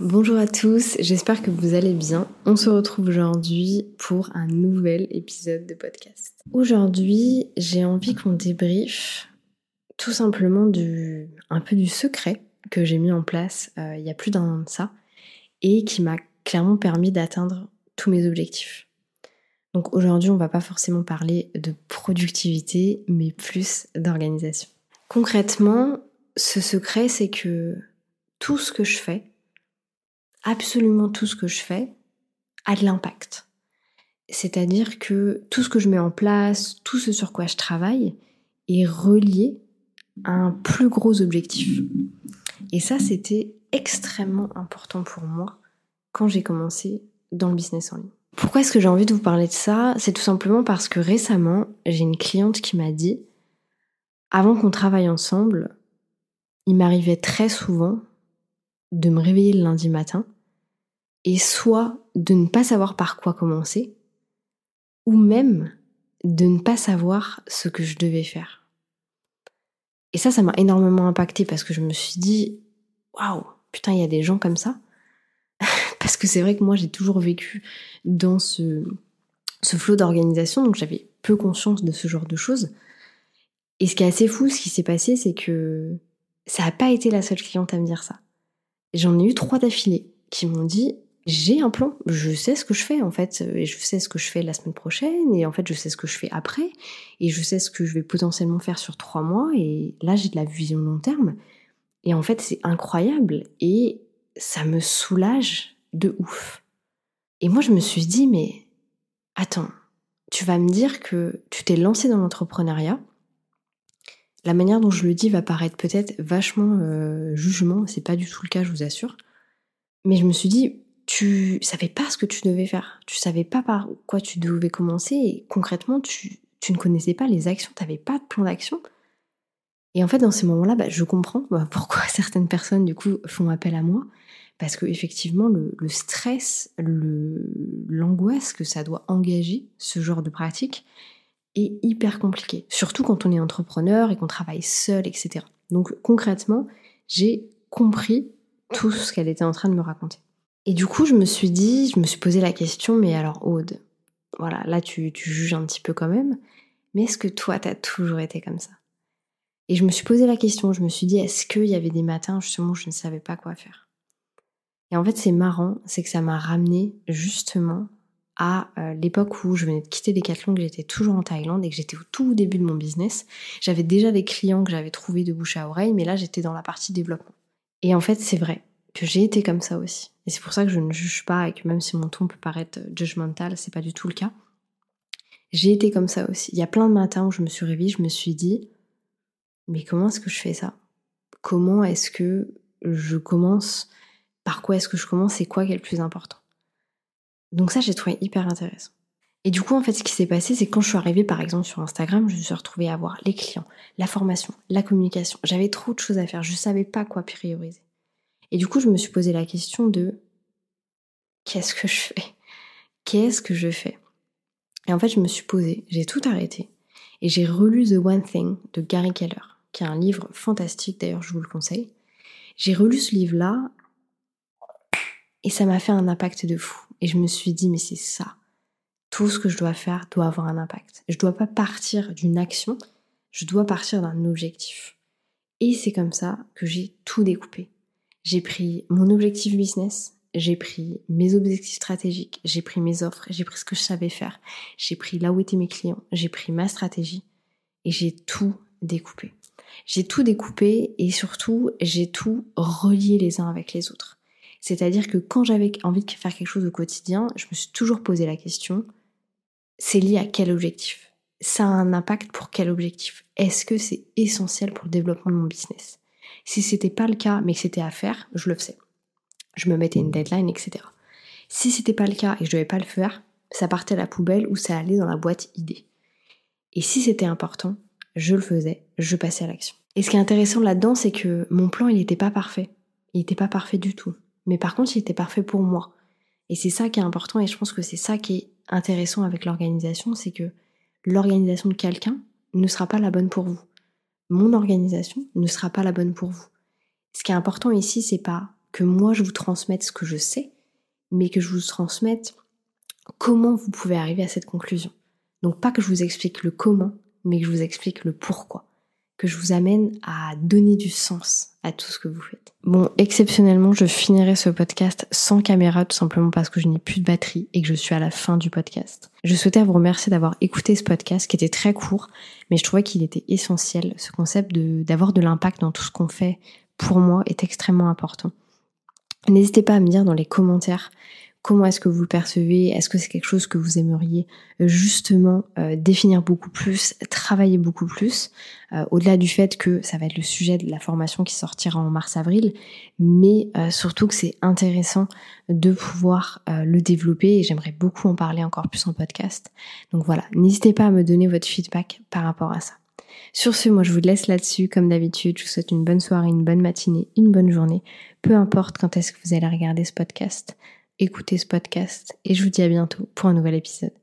bonjour à tous, j'espère que vous allez bien. On se retrouve aujourd'hui pour un nouvel épisode de podcast. Aujourd'hui, j'ai envie qu'on débriefe tout simplement un peu du secret que j'ai mis en place euh, il y a plus d'un an de ça et qui m'a clairement permis d'atteindre tous mes objectifs. Donc aujourd'hui, on va pas forcément parler de productivité, mais plus d'organisation. Concrètement, ce secret, c'est que tout ce que je fais, absolument tout ce que je fais, a de l'impact. C'est-à-dire que tout ce que je mets en place, tout ce sur quoi je travaille, est relié à un plus gros objectif. Et ça, c'était extrêmement important pour moi quand j'ai commencé dans le business en ligne. Pourquoi est-ce que j'ai envie de vous parler de ça? C'est tout simplement parce que récemment, j'ai une cliente qui m'a dit, avant qu'on travaille ensemble, il m'arrivait très souvent de me réveiller le lundi matin et soit de ne pas savoir par quoi commencer, ou même de ne pas savoir ce que je devais faire. Et ça, ça m'a énormément impacté parce que je me suis dit, waouh, putain, il y a des gens comme ça. parce que c'est vrai que moi, j'ai toujours vécu dans ce, ce flot d'organisation, donc j'avais peu conscience de ce genre de choses. Et ce qui est assez fou, ce qui s'est passé, c'est que ça n'a pas été la seule cliente à me dire ça. J'en ai eu trois d'affilée qui m'ont dit j'ai un plan, je sais ce que je fais en fait, et je sais ce que je fais la semaine prochaine, et en fait je sais ce que je fais après, et je sais ce que je vais potentiellement faire sur trois mois, et là j'ai de la vision long terme, et en fait c'est incroyable, et ça me soulage de ouf. Et moi je me suis dit mais attends, tu vas me dire que tu t'es lancé dans l'entrepreneuriat, la manière dont je le dis va paraître peut-être vachement euh, jugement, c'est pas du tout le cas, je vous assure. Mais je me suis dit, tu savais pas ce que tu devais faire, tu savais pas par quoi tu devais commencer et concrètement tu, ne connaissais pas les actions, tu n'avais pas de plan d'action. Et en fait, dans ces moments-là, bah, je comprends bah, pourquoi certaines personnes du coup font appel à moi, parce que effectivement le, le stress, l'angoisse que ça doit engager ce genre de pratique, est hyper compliqué, surtout quand on est entrepreneur et qu'on travaille seul, etc. Donc concrètement, j'ai compris tout ce qu'elle était en train de me raconter. Et du coup, je me suis dit, je me suis posé la question, mais alors Aude, voilà, là tu, tu juges un petit peu quand même, mais est-ce que toi, t'as toujours été comme ça? Et je me suis posé la question, je me suis dit, est-ce qu'il y avait des matins justement où je ne savais pas quoi faire? Et en fait, c'est marrant, c'est que ça m'a ramené justement à euh, l'époque où je venais de quitter Decathlon, que j'étais toujours en Thaïlande et que j'étais au tout début de mon business. J'avais déjà des clients que j'avais trouvés de bouche à oreille, mais là j'étais dans la partie développement. Et en fait, c'est vrai que j'ai été comme ça aussi. Et c'est pour ça que je ne juge pas et que même si mon ton peut paraître judgmental, c'est pas du tout le cas. J'ai été comme ça aussi. Il y a plein de matins où je me suis réveillée, je me suis dit, mais comment est-ce que je fais ça? Comment est-ce que je commence? Par quoi est-ce que je commence? C'est quoi est le plus important? Donc ça, j'ai trouvé hyper intéressant. Et du coup, en fait, ce qui s'est passé, c'est quand je suis arrivée, par exemple, sur Instagram, je me suis retrouvée à voir les clients, la formation, la communication. J'avais trop de choses à faire. Je savais pas quoi prioriser. Et du coup, je me suis posé la question de qu'est-ce que je fais? Qu'est-ce que je fais? Et en fait, je me suis posée, j'ai tout arrêté et j'ai relu The One Thing de Gary Keller, qui est un livre fantastique, d'ailleurs, je vous le conseille. J'ai relu ce livre-là et ça m'a fait un impact de fou. Et je me suis dit, mais c'est ça. Tout ce que je dois faire doit avoir un impact. Je ne dois pas partir d'une action, je dois partir d'un objectif. Et c'est comme ça que j'ai tout découpé. J'ai pris mon objectif business, j'ai pris mes objectifs stratégiques, j'ai pris mes offres, j'ai pris ce que je savais faire, j'ai pris là où étaient mes clients, j'ai pris ma stratégie et j'ai tout découpé. J'ai tout découpé et surtout j'ai tout relié les uns avec les autres. C'est-à-dire que quand j'avais envie de faire quelque chose au quotidien, je me suis toujours posé la question, c'est lié à quel objectif? Ça a un impact pour quel objectif? Est-ce que c'est essentiel pour le développement de mon business? Si c'était pas le cas, mais que c'était à faire, je le faisais. Je me mettais une deadline, etc. Si c'était pas le cas et que je devais pas le faire, ça partait à la poubelle ou ça allait dans la boîte idée. Et si c'était important, je le faisais, je passais à l'action. Et ce qui est intéressant là-dedans, c'est que mon plan, il n'était pas parfait. Il n'était pas parfait du tout. Mais par contre, il était parfait pour moi. Et c'est ça qui est important et je pense que c'est ça qui est intéressant avec l'organisation, c'est que l'organisation de quelqu'un ne sera pas la bonne pour vous. Mon organisation ne sera pas la bonne pour vous. Ce qui est important ici, c'est pas que moi je vous transmette ce que je sais, mais que je vous transmette comment vous pouvez arriver à cette conclusion. Donc pas que je vous explique le comment, mais que je vous explique le pourquoi que je vous amène à donner du sens à tout ce que vous faites. Bon, exceptionnellement, je finirai ce podcast sans caméra tout simplement parce que je n'ai plus de batterie et que je suis à la fin du podcast. Je souhaitais vous remercier d'avoir écouté ce podcast qui était très court, mais je trouvais qu'il était essentiel. Ce concept d'avoir de, l'impact dans tout ce qu'on fait, pour moi, est extrêmement important. N'hésitez pas à me dire dans les commentaires Comment est-ce que vous percevez? Est-ce que c'est quelque chose que vous aimeriez euh, justement euh, définir beaucoup plus, travailler beaucoup plus? Euh, Au-delà du fait que ça va être le sujet de la formation qui sortira en mars-avril, mais surtout que c'est intéressant de pouvoir le développer et j'aimerais beaucoup en parler encore plus en podcast. Donc voilà, n'hésitez pas à me donner votre feedback par rapport à ça. Sur ce, moi je vous laisse là-dessus. Comme d'habitude, je vous souhaite une bonne soirée, une bonne matinée, une bonne journée. Peu importe quand est-ce que vous allez regarder ce podcast écoutez ce podcast et je vous dis à bientôt pour un nouvel épisode.